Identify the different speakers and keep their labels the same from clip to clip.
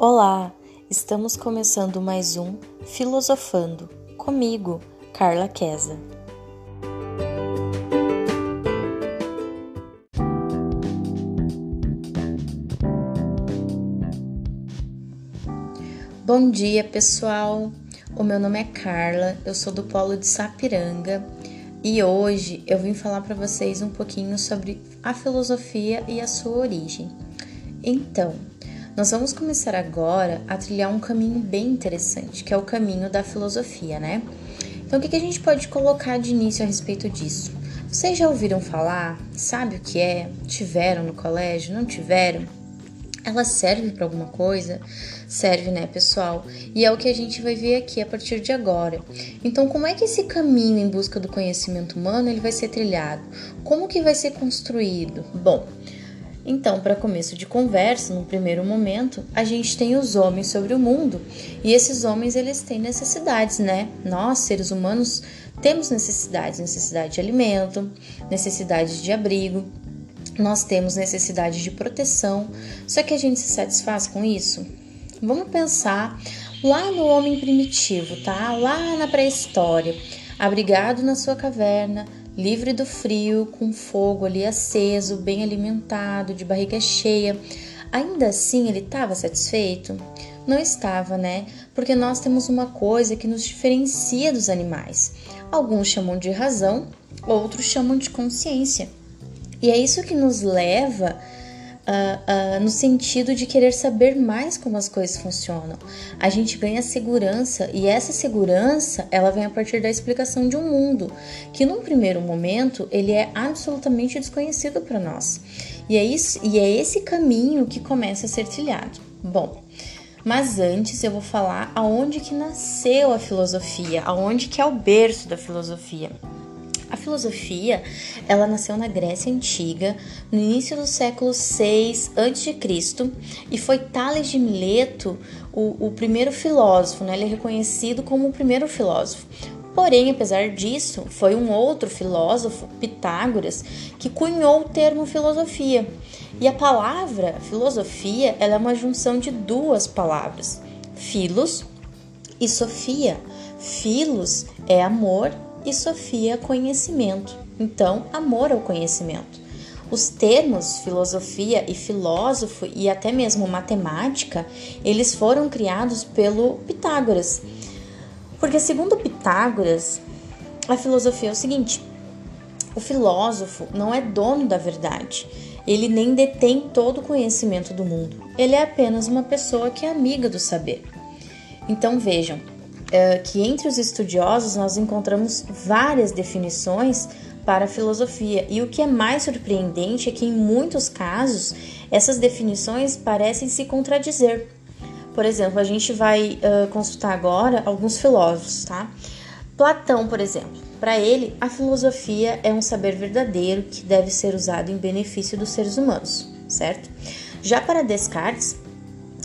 Speaker 1: Olá, estamos começando mais um Filosofando comigo, Carla Queza. Bom dia, pessoal. O meu nome é Carla, eu sou do Polo de Sapiranga e hoje eu vim falar para vocês um pouquinho sobre a filosofia e a sua origem. Então, nós vamos começar agora a trilhar um caminho bem interessante, que é o caminho da filosofia, né? Então, o que a gente pode colocar de início a respeito disso? Vocês já ouviram falar? Sabe o que é? Tiveram no colégio? Não tiveram? Ela serve para alguma coisa? Serve, né, pessoal? E é o que a gente vai ver aqui a partir de agora. Então, como é que esse caminho em busca do conhecimento humano ele vai ser trilhado? Como que vai ser construído? Bom, então, para começo de conversa, no primeiro momento, a gente tem os homens sobre o mundo, e esses homens eles têm necessidades, né? Nós, seres humanos, temos necessidades, necessidade de alimento, necessidade de abrigo, nós temos necessidade de proteção. Só que a gente se satisfaz com isso? Vamos pensar lá no homem primitivo, tá? Lá na pré-história, abrigado na sua caverna, livre do frio, com fogo ali aceso, bem alimentado, de barriga cheia. Ainda assim, ele estava satisfeito? Não estava, né? Porque nós temos uma coisa que nos diferencia dos animais. Alguns chamam de razão, outros chamam de consciência. E é isso que nos leva uh, no sentido de querer saber mais como as coisas funcionam. A gente ganha segurança e essa segurança ela vem a partir da explicação de um mundo que num primeiro momento ele é absolutamente desconhecido para nós. E é isso e é esse caminho que começa a ser trilhado. Bom, mas antes eu vou falar aonde que nasceu a filosofia, aonde que é o berço da filosofia. A filosofia, ela nasceu na Grécia Antiga, no início do século 6 a.C., e foi Tales de Mileto o, o primeiro filósofo, né? ele é reconhecido como o primeiro filósofo. Porém, apesar disso, foi um outro filósofo, Pitágoras, que cunhou o termo filosofia. E a palavra filosofia ela é uma junção de duas palavras, filos e sofia. Filos é amor e Sofia conhecimento. Então, amor ao conhecimento. Os termos filosofia e filósofo e até mesmo matemática, eles foram criados pelo Pitágoras. Porque segundo Pitágoras, a filosofia é o seguinte: o filósofo não é dono da verdade. Ele nem detém todo o conhecimento do mundo. Ele é apenas uma pessoa que é amiga do saber. Então vejam, é, que entre os estudiosos nós encontramos várias definições para a filosofia, e o que é mais surpreendente é que em muitos casos essas definições parecem se contradizer. Por exemplo, a gente vai uh, consultar agora alguns filósofos, tá? Platão, por exemplo, para ele, a filosofia é um saber verdadeiro que deve ser usado em benefício dos seres humanos, certo? Já para Descartes,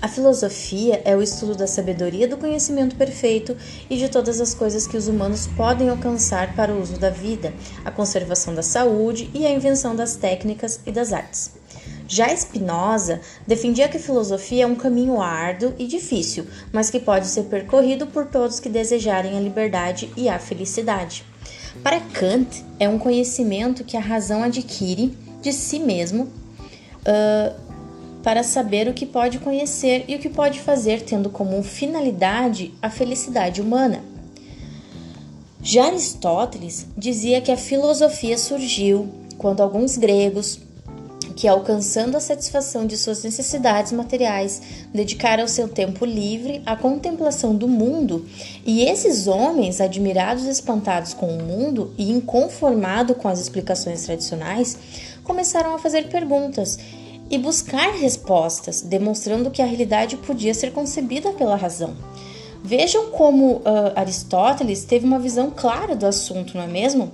Speaker 1: a filosofia é o estudo da sabedoria do conhecimento perfeito e de todas as coisas que os humanos podem alcançar para o uso da vida, a conservação da saúde e a invenção das técnicas e das artes. Já Spinoza defendia que a filosofia é um caminho árduo e difícil, mas que pode ser percorrido por todos que desejarem a liberdade e a felicidade. Para Kant, é um conhecimento que a razão adquire de si mesmo. Uh, para saber o que pode conhecer e o que pode fazer, tendo como finalidade a felicidade humana. Já Aristóteles dizia que a filosofia surgiu quando alguns gregos, que alcançando a satisfação de suas necessidades materiais, dedicaram seu tempo livre à contemplação do mundo, e esses homens, admirados e espantados com o mundo e inconformados com as explicações tradicionais, começaram a fazer perguntas e buscar respostas, demonstrando que a realidade podia ser concebida pela razão. Vejam como uh, Aristóteles teve uma visão clara do assunto, não é mesmo?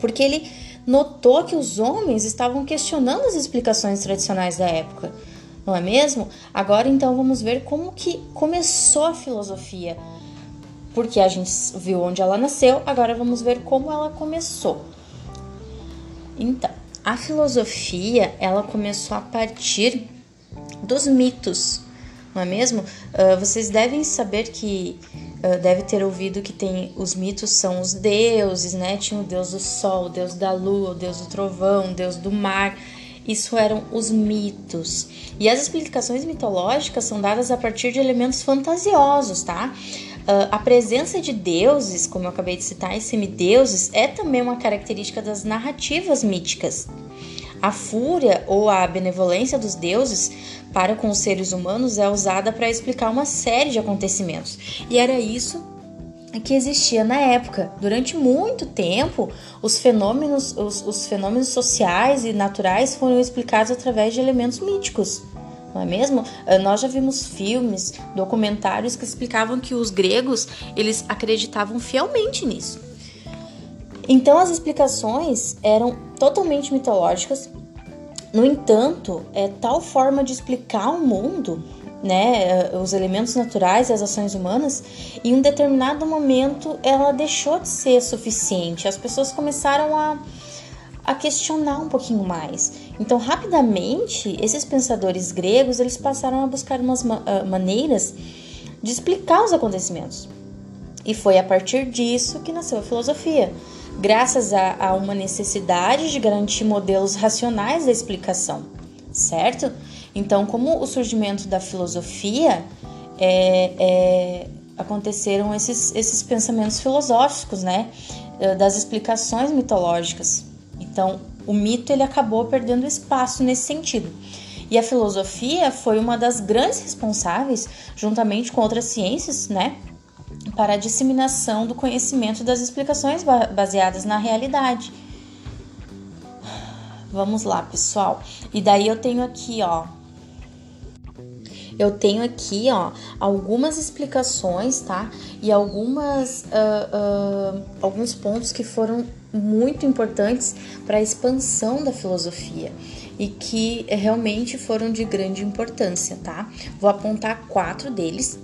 Speaker 1: Porque ele notou que os homens estavam questionando as explicações tradicionais da época, não é mesmo? Agora então vamos ver como que começou a filosofia. Porque a gente viu onde ela nasceu, agora vamos ver como ela começou. Então, a filosofia ela começou a partir dos mitos, não é mesmo? Uh, vocês devem saber que uh, deve ter ouvido que tem os mitos são os deuses, né? Tinha o deus do sol, o deus da lua, o deus do trovão, o deus do mar. Isso eram os mitos. E as explicações mitológicas são dadas a partir de elementos fantasiosos, tá? Uh, a presença de deuses, como eu acabei de citar, e semideuses, é também uma característica das narrativas míticas. A fúria ou a benevolência dos deuses para com os seres humanos é usada para explicar uma série de acontecimentos. E era isso que existia na época. Durante muito tempo, os fenômenos, os, os fenômenos sociais e naturais foram explicados através de elementos míticos não é mesmo? Ah, nós já vimos filmes, documentários que explicavam que os gregos eles acreditavam fielmente nisso. Então as explicações eram totalmente mitológicas. No entanto, é tal forma de explicar o mundo, né, os elementos naturais e as ações humanas, em um determinado momento ela deixou de ser suficiente. As pessoas começaram a, a questionar um pouquinho mais. Então, rapidamente, esses pensadores gregos eles passaram a buscar umas ma uh, maneiras de explicar os acontecimentos. E foi a partir disso que nasceu a filosofia graças a, a uma necessidade de garantir modelos racionais da explicação, certo? Então, como o surgimento da filosofia, é, é, aconteceram esses, esses pensamentos filosóficos, né? Eh, das explicações mitológicas. Então, o mito ele acabou perdendo espaço nesse sentido. E a filosofia foi uma das grandes responsáveis, juntamente com outras ciências, né, para a disseminação do conhecimento das explicações baseadas na realidade. Vamos lá, pessoal. E daí eu tenho aqui, ó. Eu tenho aqui, ó, algumas explicações, tá? E algumas, uh, uh, alguns pontos que foram muito importantes para a expansão da filosofia e que realmente foram de grande importância, tá? Vou apontar quatro deles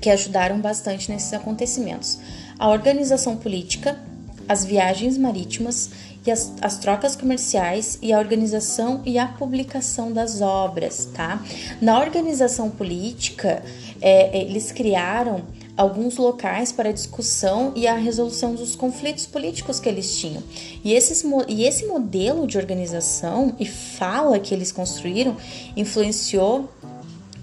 Speaker 1: que ajudaram bastante nesses acontecimentos: a organização política, as viagens marítimas e as, as, trocas comerciais e a organização e a publicação das obras, tá? Na organização política, é, eles criaram alguns locais para discussão e a resolução dos conflitos políticos que eles tinham. E, esses, e esse modelo de organização e fala que eles construíram influenciou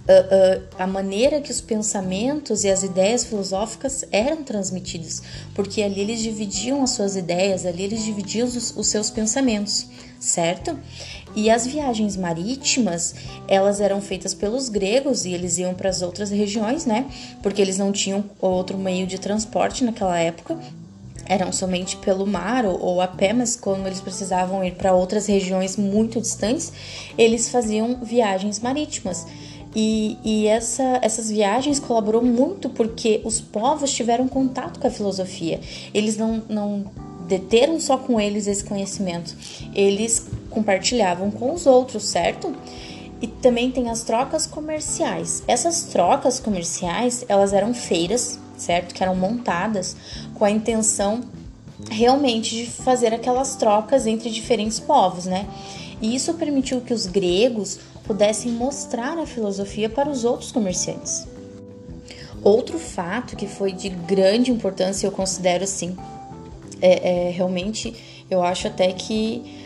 Speaker 1: uh, a maneira que os pensamentos e as ideias filosóficas eram transmitidos, porque ali eles dividiam as suas ideias, ali eles dividiam os, os seus pensamentos, certo? E as viagens marítimas, elas eram feitas pelos gregos e eles iam para as outras regiões, né? Porque eles não tinham outro meio de transporte naquela época, eram somente pelo mar ou, ou, a pé, mas quando eles precisavam ir para outras regiões muito distantes, eles faziam viagens marítimas. E, e essa, essas viagens colaborou muito porque os povos tiveram contato com a filosofia. Eles não, não deteram só com eles esse conhecimento, eles compartilhavam com os outros, certo? E também tem as trocas comerciais. Essas trocas comerciais, elas eram feiras, certo? Que eram montadas com a intenção realmente de fazer aquelas trocas entre diferentes povos, né? E isso permitiu que os gregos pudessem mostrar a filosofia para os outros comerciantes. Outro fato que foi de grande importância, eu considero assim, é, é realmente, eu acho até que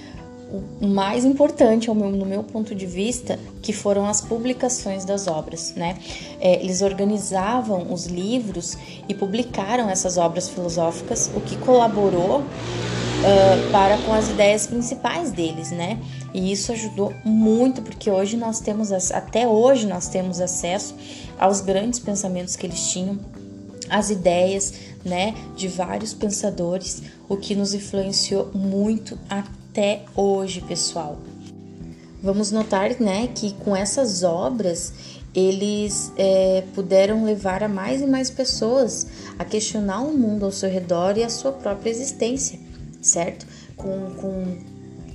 Speaker 1: o mais importante meu, no meu ponto de vista, que foram as publicações das obras, né? É, eles organizavam os livros e publicaram essas obras filosóficas, o que colaborou uh, para com as ideias principais deles, né? E isso ajudou muito porque hoje nós temos até hoje nós temos acesso aos grandes pensamentos que eles tinham, as ideias, né, de vários pensadores, o que nos influenciou muito até hoje, pessoal. Vamos notar, né, que com essas obras eles é, puderam levar a mais e mais pessoas a questionar o mundo ao seu redor e a sua própria existência, certo? Com, com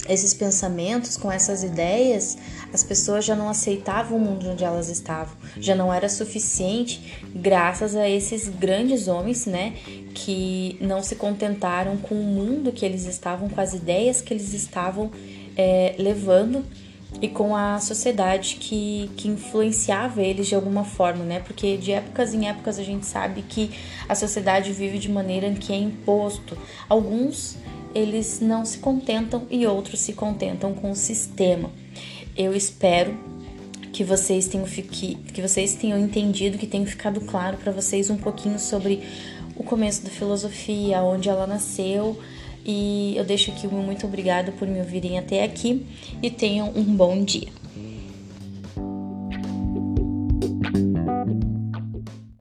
Speaker 1: esses pensamentos, com essas ideias, as pessoas já não aceitavam o mundo onde elas estavam, já não era suficiente, graças a esses grandes homens, né, que não se contentaram com o mundo que eles estavam, com as ideias que eles estavam é, levando e com a sociedade que, que influenciava eles de alguma forma, né? Porque de épocas em épocas a gente sabe que a sociedade vive de maneira que é imposto. Alguns eles não se contentam e outros se contentam com o sistema. Eu espero que vocês tenham que, que vocês tenham entendido, que tenha ficado claro para vocês um pouquinho sobre o começo da filosofia, onde ela nasceu e eu deixo aqui um muito obrigado por me ouvirem até aqui e tenham um bom dia.